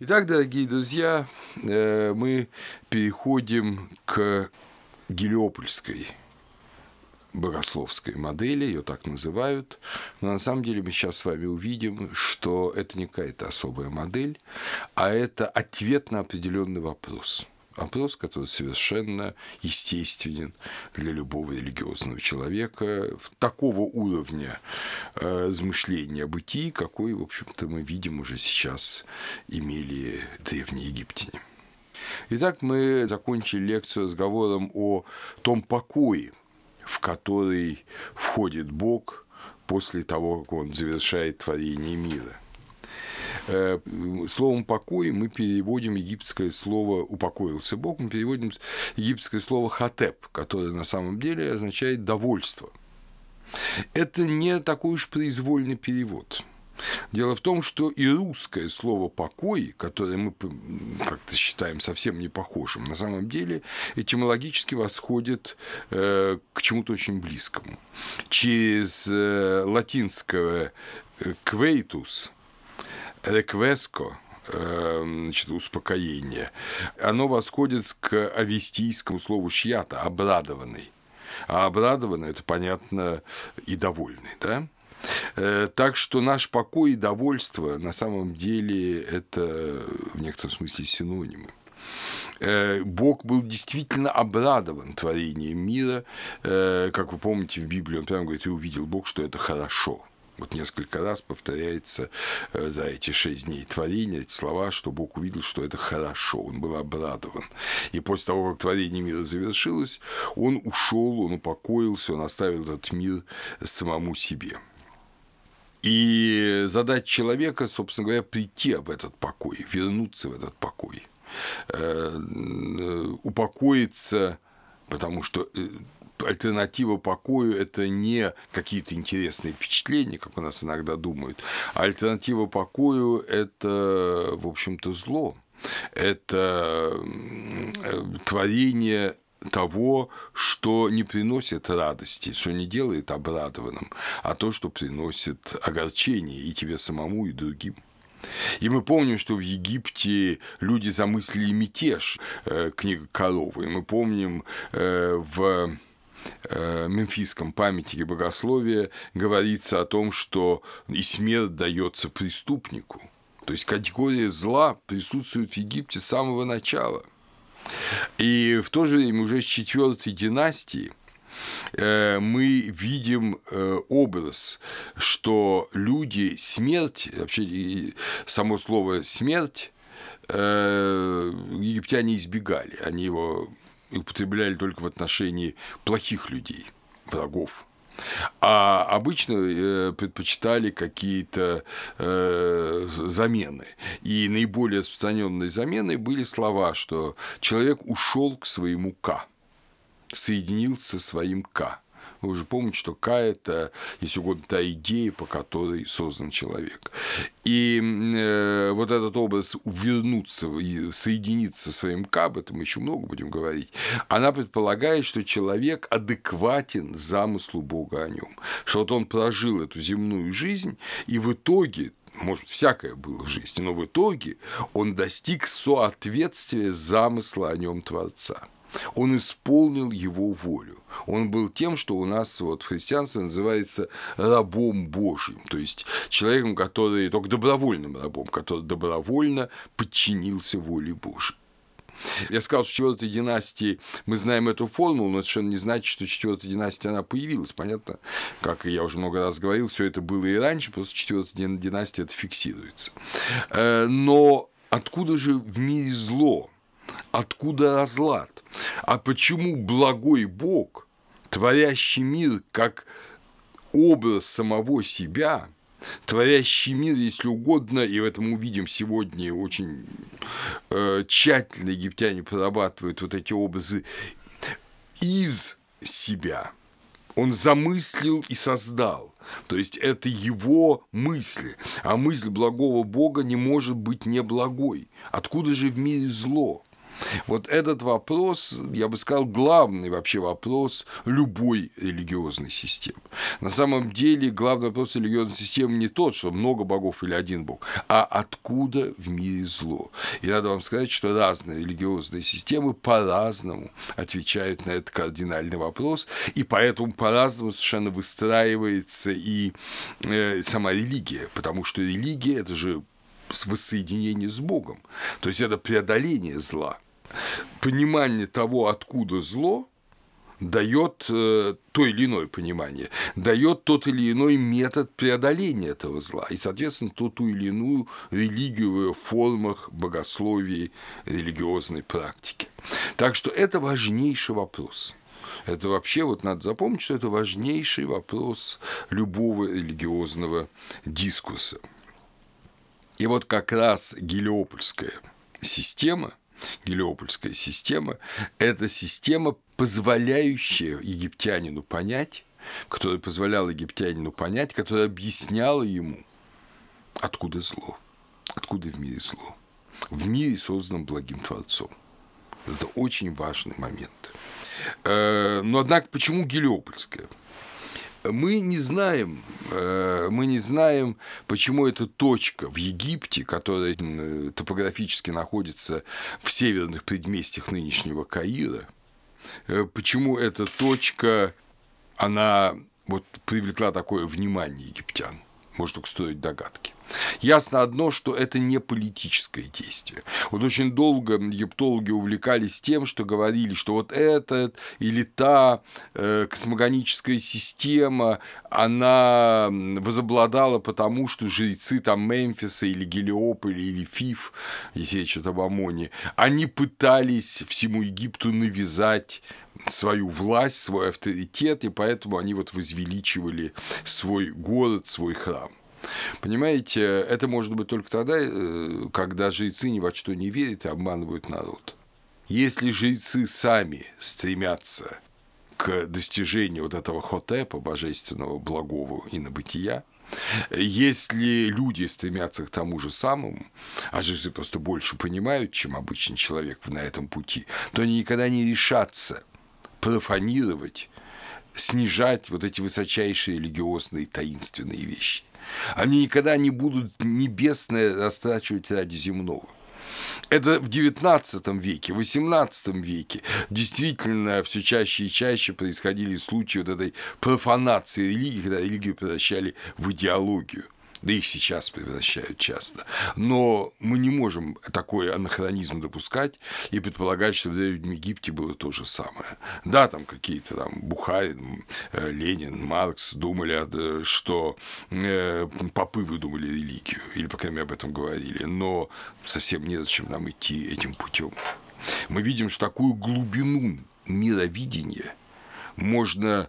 Итак, дорогие друзья, э, мы переходим к Гелиопольской богословской модели, ее так называют, но на самом деле мы сейчас с вами увидим, что это не какая-то особая модель, а это ответ на определенный вопрос – Опрос, который совершенно естественен для любого религиозного человека, такого уровня э, размышления о бытии, какой, в общем-то, мы видим уже сейчас имели древние египтяне. Итак, мы закончили лекцию разговором о том покое, в который входит Бог после того, как Он завершает творение мира. Э, словом «покой» мы переводим египетское слово «упокоился Бог», мы переводим египетское слово «хатеп», которое на самом деле означает «довольство». Это не такой уж произвольный перевод. Дело в том, что и русское слово «покой», которое мы как-то считаем совсем не похожим, на самом деле этимологически восходит э, к чему-то очень близкому. Через э, латинское «квейтус», реквеско, эм, значит, успокоение, оно восходит к авестийскому слову «шьята» – «обрадованный». А обрадованный – это, понятно, и довольный, да? Э, так что наш покой и довольство на самом деле это в некотором смысле синонимы. Э, Бог был действительно обрадован творением мира. Э, как вы помните, в Библии он прямо говорит, и увидел Бог, что это хорошо. Вот несколько раз повторяется э, за эти шесть дней творения эти слова, что Бог увидел, что это хорошо, он был обрадован. И после того, как творение мира завершилось, он ушел, он упокоился, он оставил этот мир самому себе. И задать человека, собственно говоря, прийти в этот покой, вернуться в этот покой, э, э, упокоиться, потому что альтернатива покою – это не какие-то интересные впечатления, как у нас иногда думают, альтернатива покою – это, в общем-то, зло. Это творение того, что не приносит радости, что не делает обрадованным, а то, что приносит огорчение и тебе самому, и другим. И мы помним, что в Египте люди замыслили мятеж, э, книга Коровы. И мы помним э, в Э, мемфисском памятнике богословия говорится о том, что и смерть дается преступнику. То есть категория зла присутствует в Египте с самого начала. И в то же время уже с четвертой династии э, мы видим э, образ, что люди смерть, вообще само слово смерть, египтяне избегали, они его употребляли только в отношении плохих людей, врагов. А обычно э, предпочитали какие-то э, замены. И наиболее распространенной заменой были слова, что человек ушел к своему К, соединился со своим К. Вы уже помните, что К – это, если угодно, та идея, по которой создан человек. И э, вот этот образ вернуться соединиться со своим К, об этом мы еще много будем говорить, она предполагает, что человек адекватен замыслу Бога о нем, что вот он прожил эту земную жизнь, и в итоге может, всякое было в жизни, но в итоге он достиг соответствия замысла о нем Творца. Он исполнил его волю. Он был тем, что у нас вот в христианстве называется рабом Божьим, то есть человеком, который только добровольным рабом, который добровольно подчинился воле Божьей. Я сказал, что четвертой династии мы знаем эту формулу, но это совершенно не значит, что четвертая династия она появилась. Понятно, как я уже много раз говорил, все это было и раньше, просто четвертая династия это фиксируется. Э, но откуда же в мире зло? Откуда разлад? А почему благой Бог, творящий мир как образ самого себя, творящий мир, если угодно, и в этом увидим сегодня очень э, тщательно египтяне прорабатывают вот эти образы из себя. Он замыслил и создал. То есть это его мысли. А мысль благого Бога не может быть неблагой. Откуда же в мире зло? Вот этот вопрос, я бы сказал, главный вообще вопрос любой религиозной системы. На самом деле главный вопрос религиозной системы не тот, что много богов или один бог, а откуда в мире зло. И надо вам сказать, что разные религиозные системы по-разному отвечают на этот кардинальный вопрос, и поэтому по-разному совершенно выстраивается и э, сама религия, потому что религия – это же воссоединение с Богом. То есть это преодоление зла понимание того, откуда зло, дает э, то или иное понимание, дает тот или иной метод преодоления этого зла, и, соответственно, ту, ту или иную религию в формах богословии, религиозной практики. Так что это важнейший вопрос. Это вообще, вот надо запомнить, что это важнейший вопрос любого религиозного дискурса. И вот как раз Гелиопольская система – Гелиопольская система – это система, позволяющая египтянину понять, которая позволяла египтянину понять, которая объясняла ему, откуда зло, откуда в мире зло. В мире созданном благим Творцом. Это очень важный момент. Э, но, однако, почему Гелиопольская? Мы не знаем, э, мы не знаем, почему эта точка в Египте, которая топографически находится в северных предместьях нынешнего Каира, э, почему эта точка, она вот привлекла такое внимание египтян. Можно только строить догадки. Ясно одно, что это не политическое действие. Вот очень долго египтологи увлекались тем, что говорили, что вот эта или та э, космогоническая система, она возобладала потому, что жрецы там Мемфиса или Гелиополя или Фиф, если речь об Амоне, они пытались всему Египту навязать свою власть, свой авторитет, и поэтому они вот возвеличивали свой город, свой храм. Понимаете, это может быть только тогда, э, когда жрецы ни во что не верят и обманывают народ. Если жрецы сами стремятся к достижению вот этого хотепа, божественного, благого и набытия, если люди стремятся к тому же самому, а жрецы просто больше понимают, чем обычный человек на этом пути, то они никогда не решатся профанировать, снижать вот эти высочайшие религиозные таинственные вещи. Они никогда не будут небесное растрачивать ради земного. Это в XIX веке, в XVIII веке действительно все чаще и чаще происходили случаи вот этой профанации религии, когда религию превращали в идеологию да их сейчас превращают часто. Но мы не можем такой анахронизм допускать и предполагать, что в Древнем Египте было то же самое. Да, там какие-то там Бухарин, э, Ленин, Маркс думали, что э, попы выдумали религию, или, по крайней мере, об этом говорили, но совсем незачем нам идти этим путем. Мы видим, что такую глубину мировидения можно Э,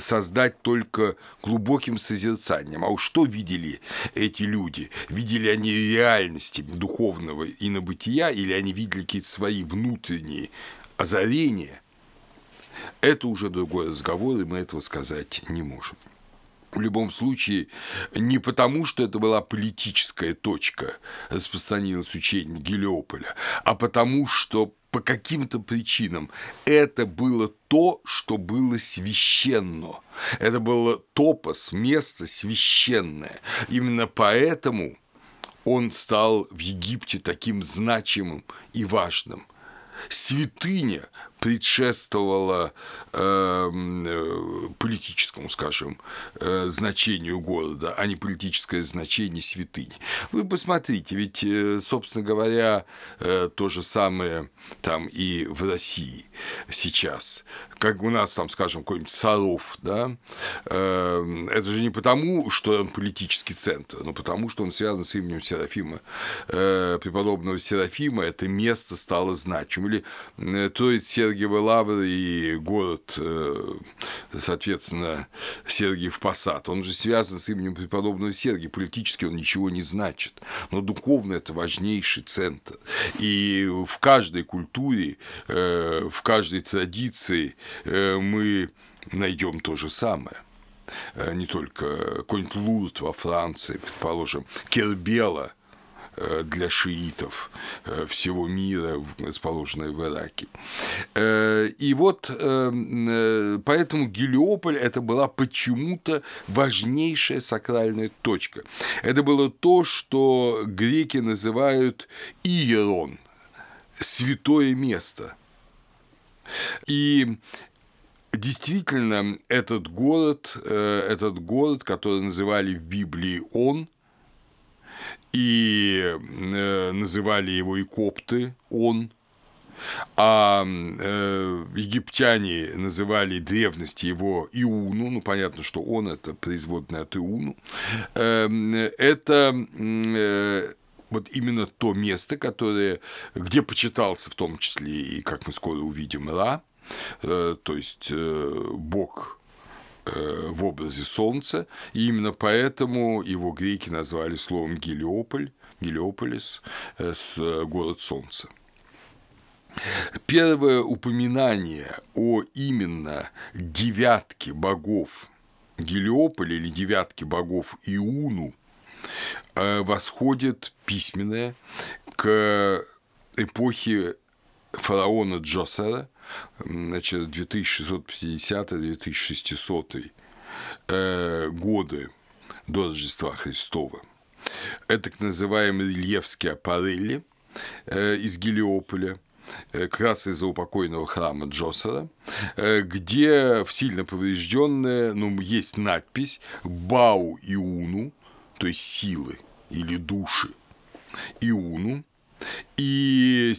создать только глубоким созерцанием. А уж что видели эти люди? Видели они реальности духовного и на бытия, или они видели какие-то свои внутренние озарения? Это уже другой разговор, и мы этого сказать не можем. В любом случае, не потому, что это была политическая точка распространилось учение Гелиополя, а потому, что по каким-то причинам это было то, что было священно. Это было топос, место священное. Именно поэтому он стал в Египте таким значимым и важным. Святыня предшествовала эм, э, политическому, скажем, э, значению города, а не политическое значение святыни. Вы посмотрите, ведь, э, собственно говоря, э, то же самое там и в России сейчас. Как у нас там, скажем, какой-нибудь Саров, да, э, это же не потому, что он политический центр, но потому, что он связан с именем Серафима, э, преподобного Серафима, это место стало значимым. Или э, Троиц Сергиевы Лавры и город, э, соответственно, Сергиев Посад. Он же связан с именем преподобного Сергия. Политически он ничего не значит, но духовно это важнейший центр. И в каждой культуре, э, в каждой традиции э, мы найдем то же самое не только какой-нибудь Лурд во Франции, предположим, Кербела для шиитов э, всего мира, расположенной в Ираке. И вот поэтому Гелиополь это была почему-то важнейшая сакральная точка. Это было то, что греки называют Иерон, святое место. И Действительно, этот город, э, этот город, который называли в Библии Он, и э, называли его и копты Он, а э, египтяне называли древности его Иуну, ну понятно, что он это производное от Иуну, э, это э, вот именно то место, которое, где почитался в том числе и, как мы скоро увидим, Ра, Э, то есть э, Бог в образе солнца, и именно поэтому его греки назвали словом Гелиополь, Гелиополис, с город солнца. Первое упоминание о именно девятке богов Гелиополя или девятке богов Иуну восходит письменное к эпохе фараона Джосера, значит, 2650-2600 э, годы до Рождества Христова. Это так называемые рельефские аппарели э, из Гелиополя, э, как раз из-за упокойного храма Джосера, где в сильно поврежденное, ну, есть надпись «Бау Иуну», то есть силы или души Иуну, и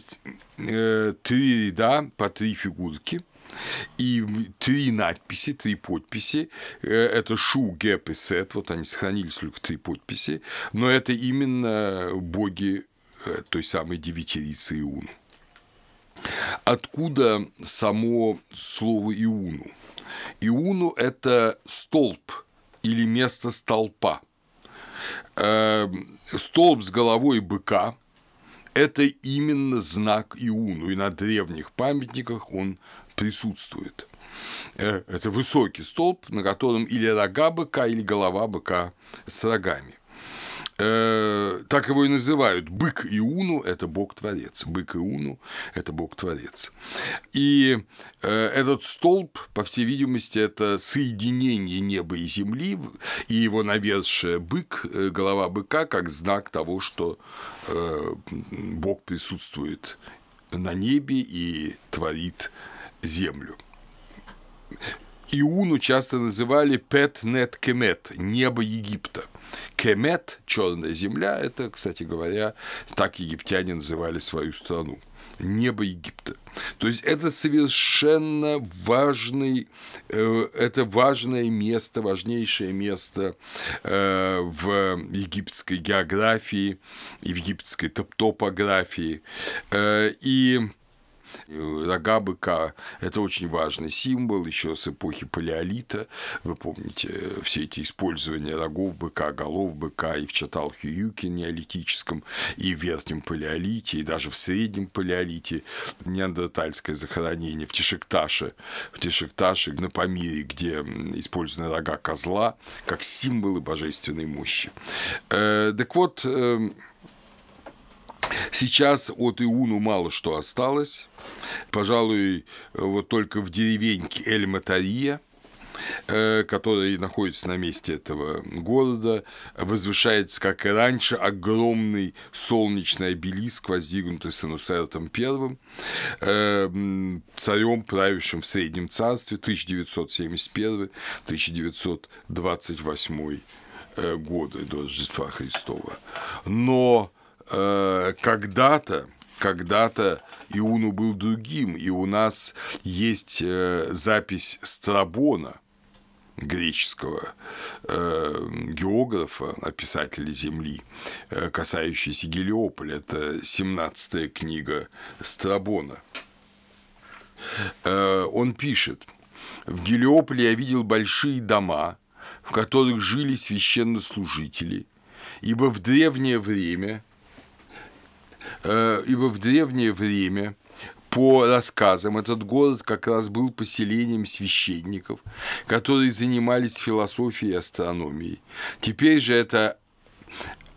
э, три ряда по три фигурки, и три надписи, три подписи. Э, это Шу, Геп и Сет, вот они сохранились только три подписи, но это именно боги э, той самой девятирицы Иуну. Откуда само слово Иуну? Иуну – это столб или место столпа. Э, столб с головой быка – это именно знак Иуну, и на древних памятниках он присутствует. Э, это высокий столб, на котором или рога быка, или голова быка с рогами. Э, так его и называют. Бык Иуну – это Бог-творец. Бык Иуну – это Бог-творец. И э, этот столб, по всей видимости, это соединение неба и земли, и его навершие бык, э, голова быка, как знак того, что Бог присутствует на небе и творит землю. Иуну часто называли Пет Нет Кемет – небо Египта – Кемет, черная земля, это, кстати говоря, так египтяне называли свою страну небо Египта. То есть это совершенно важный, э, это важное место, важнейшее место э, в египетской географии и в египетской топографии. Э, и Рога быка – это очень важный символ еще с эпохи палеолита. Вы помните все эти использования рогов быка, голов быка и в Чаталхе-Юке неолитическом, и в Верхнем палеолите, и даже в Среднем палеолите неандертальское захоронение в Тишекташе, в Тишекташе, на Памире, где использованы рога козла как символы божественной мощи. Э, так вот, э, Сейчас от Иуну мало что осталось. Пожалуй, вот только в деревеньке Эль-Матария, э, который находится на месте этого города, возвышается, как и раньше, огромный солнечный обелиск, воздвигнутый Санусертом I, э, царем, правившим в Среднем Царстве 1971-1928 э, годы до Рождества Христова. Но когда-то, когда-то Иуну был другим, и у нас есть э, запись Страбона, греческого э, географа, описателя Земли, э, касающаяся Гелиополя. Это 17-я книга Страбона. Э, он пишет, в Гелиополе я видел большие дома, в которых жили священнослужители, ибо в древнее время ибо в древнее время по рассказам, этот город как раз был поселением священников, которые занимались философией и астрономией. Теперь же это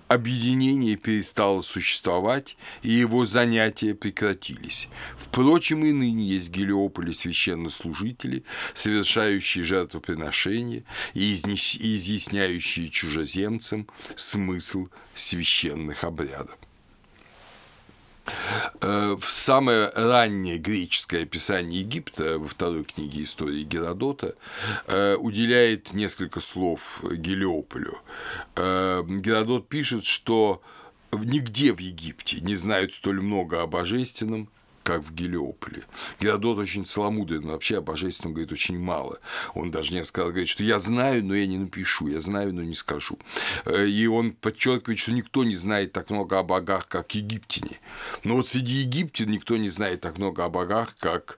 объединение перестало существовать, и его занятия прекратились. Впрочем, и ныне есть в Гелиополе священнослужители, совершающие жертвоприношения и изъясняющие чужеземцам смысл священных обрядов. Э, в самое раннее греческое описание Египта во второй книге истории Геродота э, уделяет несколько слов Гелиополю. Э, Геродот пишет, что нигде в Египте не знают столь много о божественном, как в Гелиополе. Геродот очень целомудрен, вообще о божественном говорит очень мало. Он даже несколько раз говорит, что я знаю, но я не напишу, я знаю, но не скажу. Э, и он подчеркивает, что никто не знает так много о богах, как египтяне. Но вот среди египтян никто не знает так много о богах, как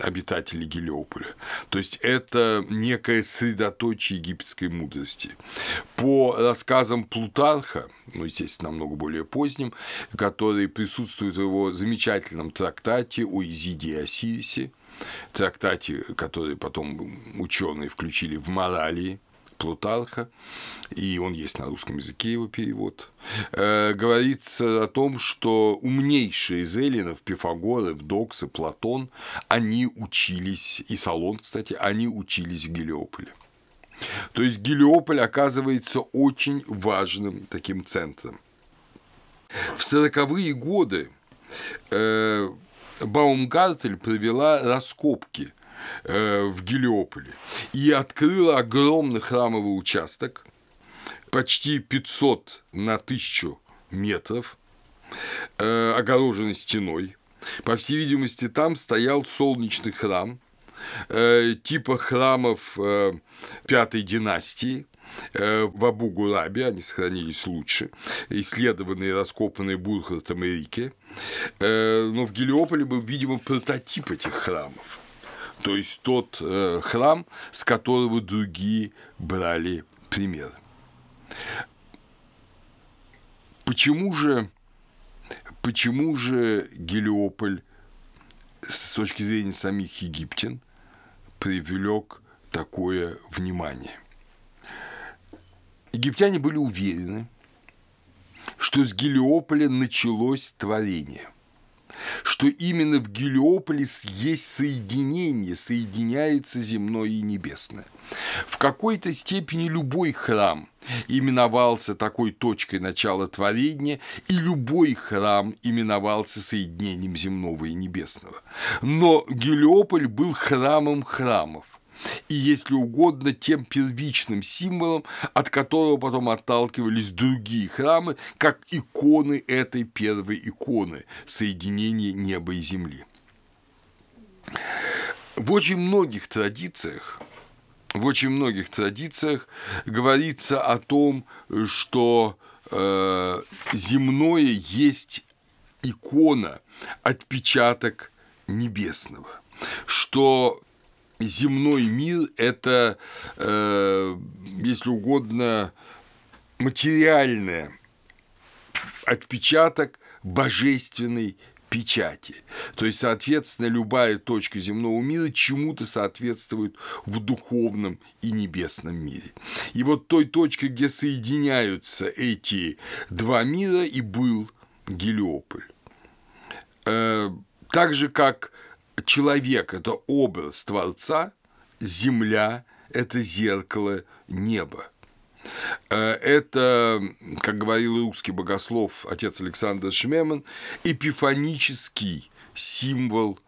обитатели Гелиополя. То есть это некое средоточие египетской мудрости. По рассказам Плутарха, ну, естественно, намного более поздним, который присутствует в его замечательном трактате о Изиде и Осирисе, трактате, который потом ученые включили в морали Плутарха, и он есть на русском языке его перевод, э, говорится о том, что умнейшие из эллинов, Пифагор, Евдокс и Платон, они учились, и Салон, кстати, они учились в Гелиополе. То есть Гелиополь оказывается очень важным таким центром. В сороковые годы э, Баумгартель провела раскопки Э, в Гелиополе и открыла огромный храмовый участок, почти 500 на 1000 метров, э, огороженный стеной. По всей видимости, там стоял солнечный храм, э, типа храмов пятой династии, в Абу-Гурабе, они сохранились лучше, исследованные и раскопанные Бурхартом и Рике. Но в Гелиополе был, видимо, прототип этих храмов то есть тот э, храм, с которого другие брали пример. Почему же, почему же Гелиополь с точки зрения самих египтян привлек такое внимание? Египтяне были уверены, что с Гелиополя началось творение – что именно в Гелиополис есть соединение, соединяется земное и небесное. В какой-то степени любой храм именовался такой точкой начала творения, и любой храм именовался соединением земного и небесного. Но Гелиополь был храмом храмов и, если угодно, тем первичным символом, от которого потом отталкивались другие храмы, как иконы этой первой иконы – соединения неба и земли. В очень многих традициях в очень многих традициях говорится о том, что э, земное есть икона, отпечаток небесного, что земной мир – это, э, если угодно, материальный отпечаток божественной печати. То есть, соответственно, любая точка земного мира чему-то соответствует в духовном и небесном мире. И вот той точкой, где соединяются эти два мира, и был Гелиополь. Э, так же, как человек – это образ Творца, земля – это зеркало неба. Э, это, как говорил русский богослов отец Александр Шмеман, эпифанический символ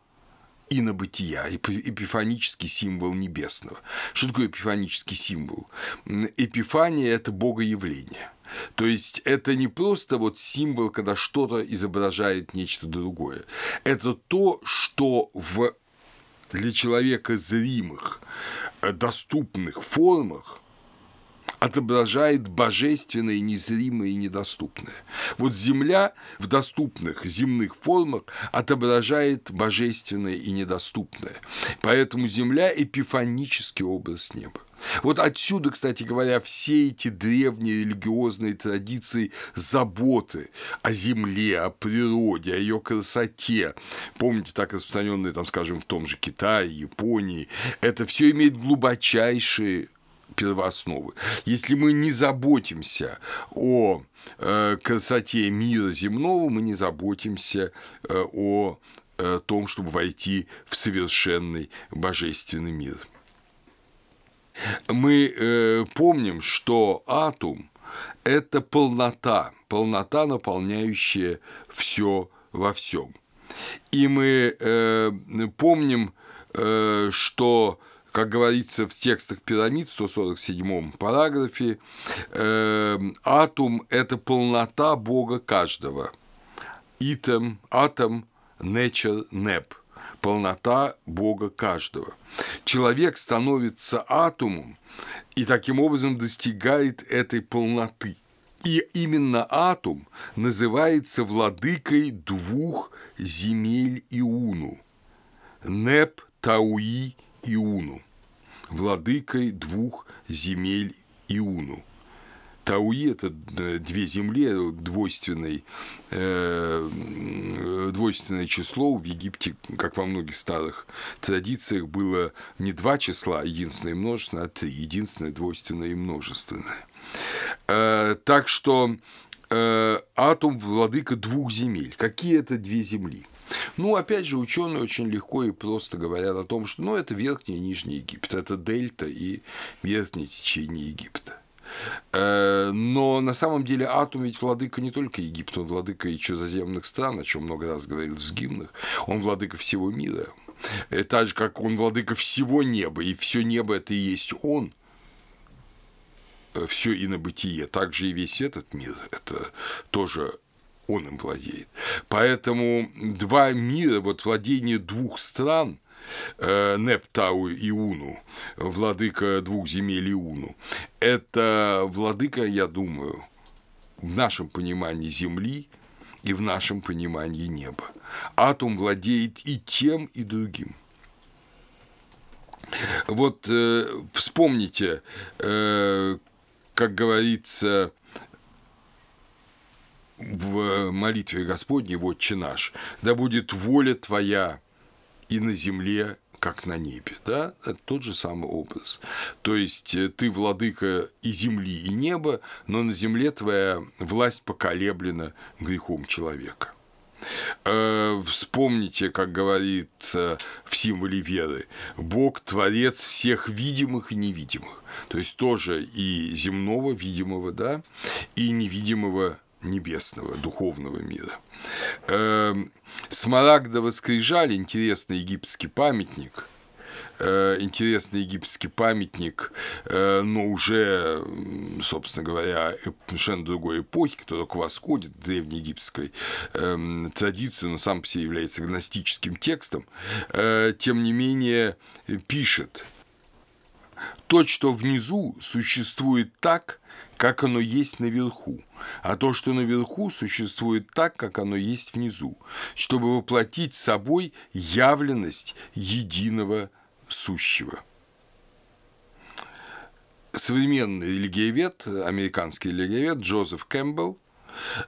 инобытия, эпифанический символ небесного. Что такое эпифанический символ? Эпифания – это богоявление – то есть это не просто вот символ, когда что-то изображает нечто другое. Это то, что в для человека зримых, э, доступных формах отображает божественное, незримое и недоступное. Вот Земля в доступных земных формах отображает божественное и недоступное. Поэтому Земля – эпифанический образ неба. Вот отсюда, кстати говоря, все эти древние религиозные традиции заботы о земле, о природе, о ее красоте. Помните, так распространенные, там, скажем, в том же Китае, Японии. Это все имеет глубочайшие первоосновы. Если мы не заботимся о э, красоте мира земного, мы не заботимся э, о э, том, чтобы войти в совершенный божественный мир. Мы э, помним, что атом – это полнота, полнота, наполняющая все во всем. И мы э, помним, э, что как говорится в текстах пирамид в 147 параграфе, э, атом – это полнота Бога каждого. Итем, атом, nature, nep – полнота Бога каждого. Человек становится атомом и таким образом достигает этой полноты. И именно атом называется владыкой двух земель Иуну – Неп, Тауи Иуну, владыкой двух земель Иуну. Тауи – это э, две земли, двойственное, э, двойственное число. В Египте, как во многих старых традициях, было не два числа, единственное и множественное, а три, единственное, двойственное и множественное. Э, так что э, атом – владыка двух земель. Какие это две земли? Ну, опять же, ученые очень легко и просто говорят о том, что ну, это верхний и нижний Египет, это дельта и верхнее течение Египта. Э, но на самом деле атом ведь владыка не только Египта, он владыка и чужеземных стран, о чем много раз говорилось в гимнах, он владыка всего мира. Э, так же, как он владыка всего неба, и все небо это и есть он, э, все инобытие, также и весь этот мир, это тоже он им владеет. Поэтому два мира, вот владение двух стран – Нептау и Уну, владыка двух земель Иуну. Это владыка, я думаю, в нашем понимании Земли и в нашем понимании неба. Атом владеет и тем, и другим. Вот э, вспомните, э, как говорится, в молитве Господней, «Отче наш», «Да будет воля Твоя и на земле, как на небе». Да? Это тот же самый образ. То есть э, ты владыка и земли, и неба, но на земле твоя власть поколеблена грехом человека. Э, вспомните, как говорится в символе веры, Бог – творец всех видимых и невидимых. То есть тоже и земного, видимого, да, и невидимого небесного, духовного мира. Смарагдово скрижаль, интересный египетский памятник, э, интересный египетский памятник, э, но уже, собственно говоря, совершенно другой эпохи, который к восходит древнеегипетской эм, традиции, но сам по себе является гностическим текстом, э, тем не менее пишет, то, что внизу существует так, как оно есть наверху, а то, что наверху, существует так, как оно есть внизу, чтобы воплотить собой явленность единого сущего. Современный религиовед, американский религиовед Джозеф Кэмпбелл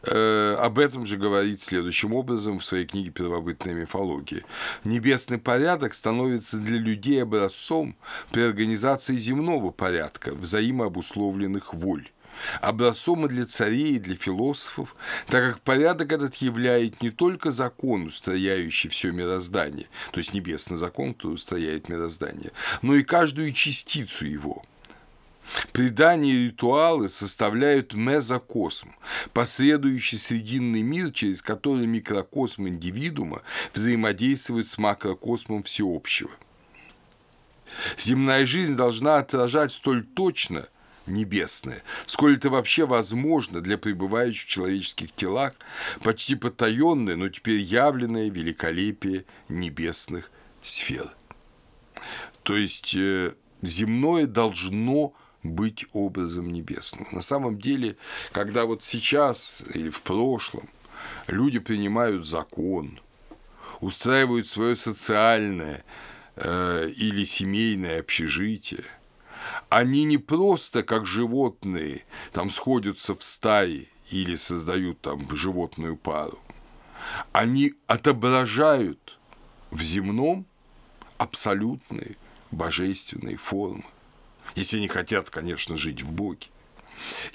э, об этом же говорит следующим образом в своей книге «Первобытная мифология». Небесный порядок становится для людей образцом при организации земного порядка, взаимообусловленных воль образцом и для царей, и для философов, так как порядок этот являет не только закон, устрояющий все мироздание, то есть небесный закон, который устрояет мироздание, но и каждую частицу его – Предания и ритуалы составляют мезокосм, посредующий срединный мир, через который микрокосм индивидуума взаимодействует с макрокосмом всеобщего. Земная жизнь должна отражать столь точно небесное, сколь это вообще возможно для пребывающих в человеческих телах, почти потаенное, но теперь явленное великолепие небесных сфер. То есть э, земное должно быть образом небесным. На самом деле, когда вот сейчас или в прошлом люди принимают закон, устраивают свое социальное э, или семейное общежитие – они не просто как животные там сходятся в стаи или создают там животную пару. Они отображают в земном абсолютные божественные формы. Если они хотят, конечно, жить в Боге.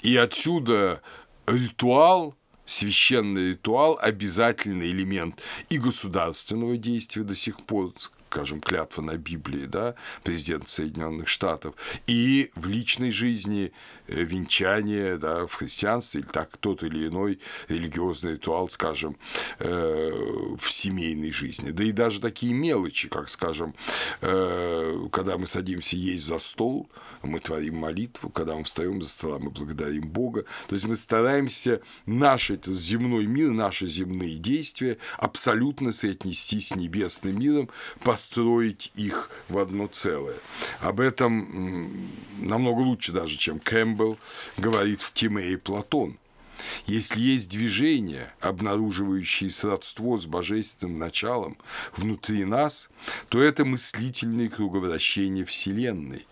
И отсюда ритуал, священный ритуал – обязательный элемент и государственного действия до сих пор, скажем, клятва на Библии, да, президент Соединенных Штатов, и в личной жизни венчание, да, в христианстве, или так тот или иной религиозный ритуал, скажем, э, в семейной жизни. Да и даже такие мелочи, как, скажем, э, когда мы садимся есть за стол, мы творим молитву, когда мы встаем за стола, мы благодарим Бога. То есть мы стараемся наш этот земной мир, наши земные действия абсолютно соотнести с небесным миром по построить их в одно целое. Об этом намного лучше даже, чем Кэмпбелл говорит в Тимее Платон. Если есть движение, обнаруживающее сродство с божественным началом внутри нас, то это мыслительные круговращения Вселенной.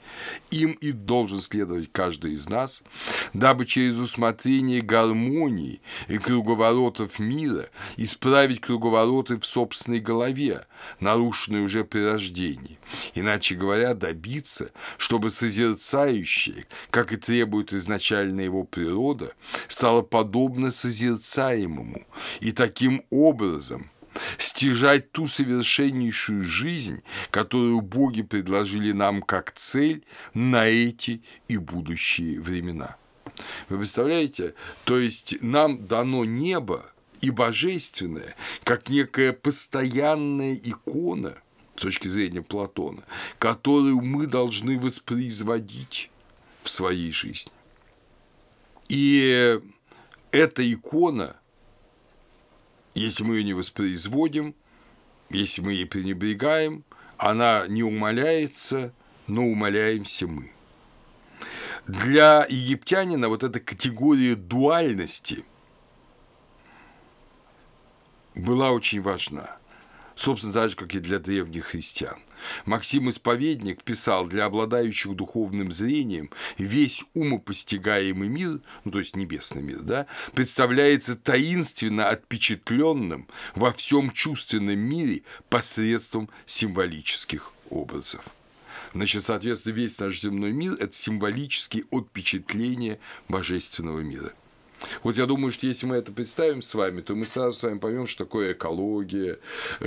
Им и должен следовать каждый из нас, дабы через усмотрение гармонии и круговоротов мира исправить круговороты в собственной голове, нарушенные уже при рождении. Иначе говоря, добиться, чтобы созерцающее, как и требует изначально его природа, стало подобно созерцаемому, и таким образом стяжать ту совершеннейшую жизнь, которую боги предложили нам как цель на эти и будущие времена. Вы представляете? То есть нам дано небо и божественное, как некая постоянная икона с точки зрения Платона, которую мы должны воспроизводить в своей жизни. И эта икона, если мы ее не воспроизводим, если мы ей пренебрегаем, она не умаляется, но умаляемся мы. Для египтянина вот эта категория дуальности была очень важна. Собственно, так же, как и для древних христиан. Максим Исповедник писал, для обладающих духовным зрением весь умопостигаемый мир, ну, то есть небесный мир, да, представляется таинственно отпечатленным во всем чувственном мире посредством символических образов. Значит, соответственно, весь наш земной мир – это символические отпечатления божественного мира – вот я думаю, что если мы это представим с вами, то мы сразу с вами поймем, что такое экология,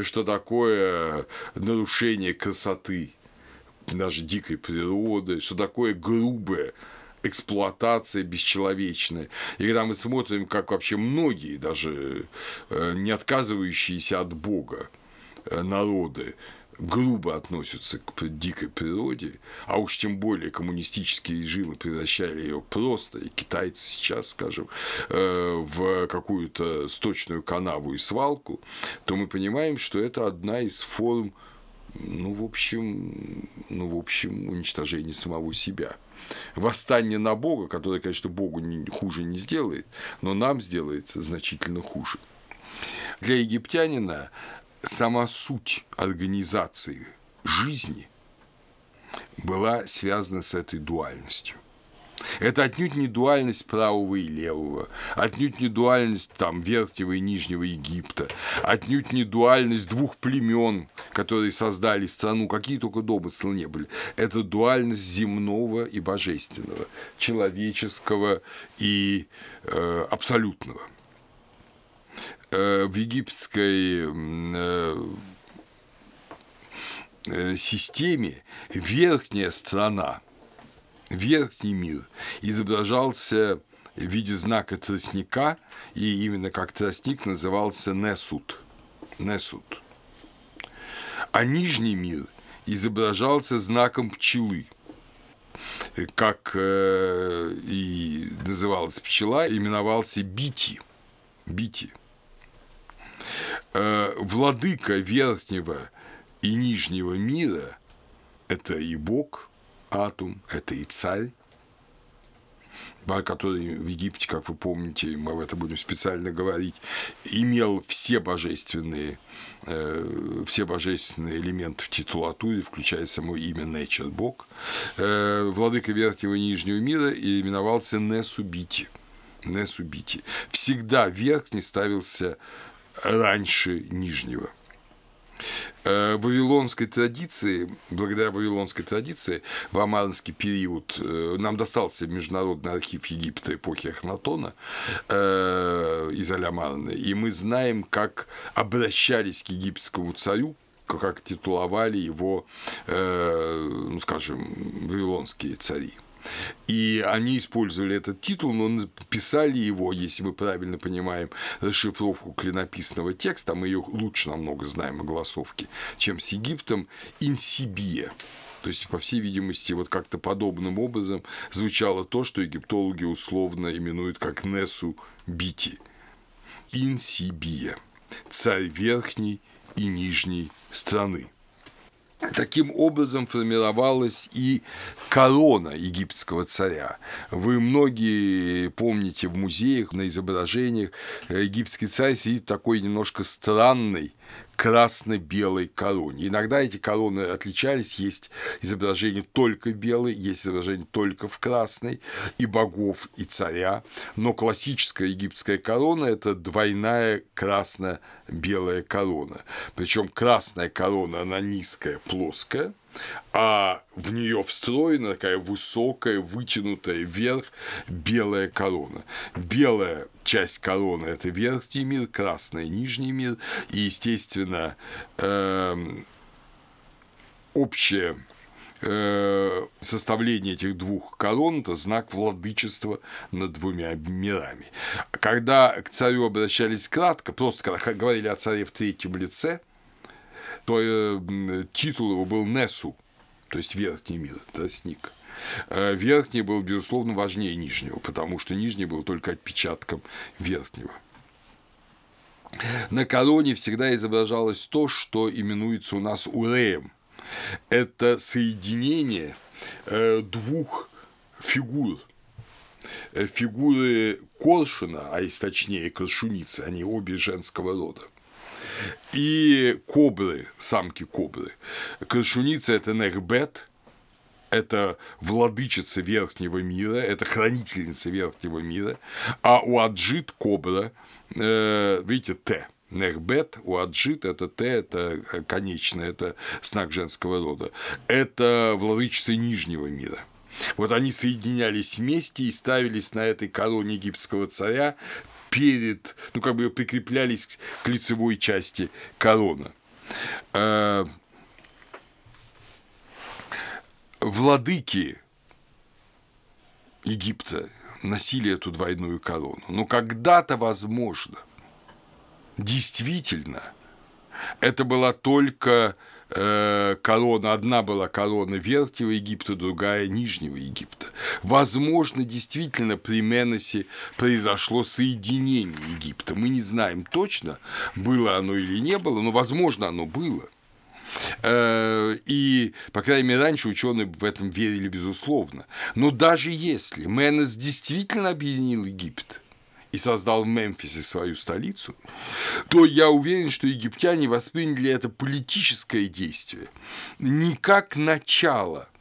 что такое нарушение красоты даже дикой природы, что такое грубое эксплуатация бесчеловечная. И когда мы смотрим, как вообще многие, даже э, не отказывающиеся от Бога э, народы, грубо относятся к дикой природе, а уж тем более коммунистические режимы превращали ее просто, и китайцы сейчас, скажем, э, в какую-то сточную канаву и свалку, то мы понимаем, что это одна из форм ну, в общем, ну, в общем, уничтожение самого себя. Восстание на Бога, которое, конечно, Богу хуже не сделает, но нам сделает значительно хуже. Для египтянина сама суть организации жизни была связана с этой дуальностью. Это отнюдь не дуальность правого и левого, отнюдь не дуальность там верхнего и нижнего Египта, отнюдь не дуальность двух племен, которые создали страну, какие только домыслы не были. Это дуальность земного и божественного, человеческого и э, абсолютного – в египетской э, э, системе верхняя страна, верхний мир изображался в виде знака тростника, и именно как тростник назывался Несут. Несут. А нижний мир изображался знаком пчелы – как э, и называлась пчела, именовался Бити. Бити. Э, владыка верхнего и нижнего мира – это и Бог, Атум, это и царь, который в Египте, как вы помните, мы об этом будем специально говорить, имел все божественные, э, все божественные элементы в титулатуре, включая само имя Nature Бог. Э, владыка верхнего и нижнего мира именовался Несубити. Несубити. Всегда верхний ставился раньше нижнего. Э, вавилонской традиции, благодаря вавилонской традиции, в амарнский период э, нам достался Международный архив Египта эпохи Ахнатона э, из Алямарны, и мы знаем, как обращались к египетскому царю, как титуловали его, ну, скажем, вавилонские цари. И они использовали этот титул, но писали его, если мы правильно понимаем расшифровку клинописного текста, мы ее лучше намного знаем о голосовке, чем с Египтом, инсибия. То есть, по всей видимости, вот как-то подобным образом звучало то, что египтологи условно именуют как Несу Бити. Инсибия. Царь верхней и нижней страны. Таким образом формировалась и корона египетского царя. Вы многие помните в музеях, на изображениях, египетский царь сидит такой немножко странный, красно-белой короне. Иногда эти короны отличались, есть изображение только белой, есть изображение только в красной, и богов, и царя, но классическая египетская корона – это двойная красно-белая корона. Причем красная корона, она низкая, плоская, а в нее встроена такая высокая, вытянутая вверх белая корона. Белая часть короны – это верхний мир, красный – нижний мир, и, естественно, эм, общее э, составление этих двух колонн – это знак владычества над двумя мирами. Когда к царю обращались кратко, просто когда говорили о царе в третьем лице, то э, титул его был Несу, то есть верхний мир, тростник. Э, верхний был, безусловно, важнее нижнего, потому что нижний был только отпечатком верхнего. На короне всегда изображалось то, что именуется у нас уреем. Это соединение э, двух фигур. Э, фигуры Коршуна, а если точнее Коршуницы, они обе женского рода. И кобры, самки кобры. Коршуница – это Нехбет, это владычица верхнего мира, это хранительница верхнего мира, а у Аджит Кобра, э, видите, Т. Нехбет, у Аджит это Т, это конечное, это знак женского рода. Это владычица нижнего мира. Вот они соединялись вместе и ставились на этой короне египетского царя перед, ну, как бы прикреплялись к лицевой части корона. Э, владыки Египта носили эту двойную корону. Но когда-то, возможно, действительно, это была только э, корона, одна была корона Верхнего Египта, другая Нижнего Египта. Возможно, действительно при Меносе произошло соединение Египта. Мы не знаем точно, было оно или не было, но, возможно, оно было – Э, и, по крайней мере, раньше ученые в этом верили, безусловно. Но даже если Менес действительно объединил Египет, и создал в Мемфисе свою столицу, то я уверен, что египтяне восприняли это политическое действие не как начало –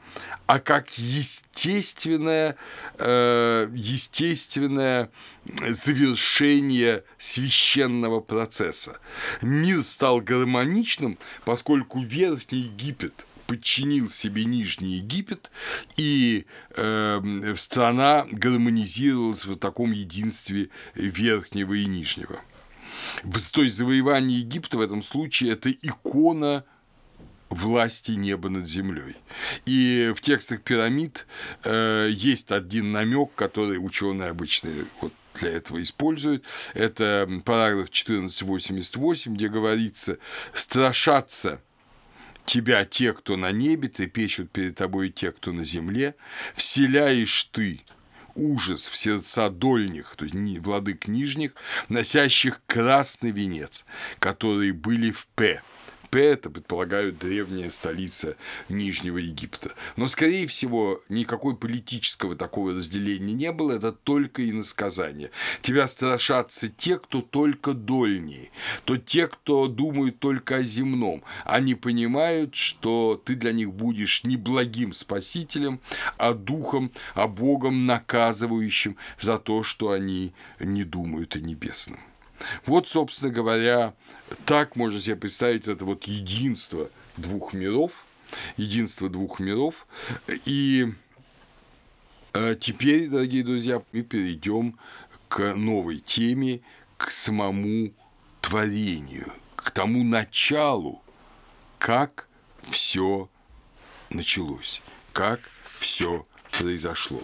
а как естественное, э, естественное завершение священного процесса. Мир стал гармоничным, поскольку Верхний Египет подчинил себе Нижний Египет, и э, страна гармонизировалась в таком единстве Верхнего и Нижнего. То есть завоевание Египта в этом случае – это икона власти неба над землей. И в текстах пирамид э, есть один намек, который ученые обычно вот для этого используют. Это параграф 1488, где говорится «страшаться тебя те, кто на небе, трепещут перед тобой те, кто на земле, вселяешь ты ужас в сердца дольних, то есть владык нижних, носящих красный венец, которые были в П, П – это, предполагают, древняя столица Нижнего Египта. Но, скорее всего, никакой политического такого разделения не было, это только иносказание. Тебя страшатся те, кто только дольнее, то те, кто думают только о земном. Они понимают, что ты для них будешь не благим спасителем, а духом, а Богом наказывающим за то, что они не думают о небесном. Вот, собственно говоря, так можно себе представить это вот единство двух миров, единство двух миров. И э, теперь, дорогие друзья, мы перейдем к новой теме, к самому творению, к тому началу, как все началось, как все произошло.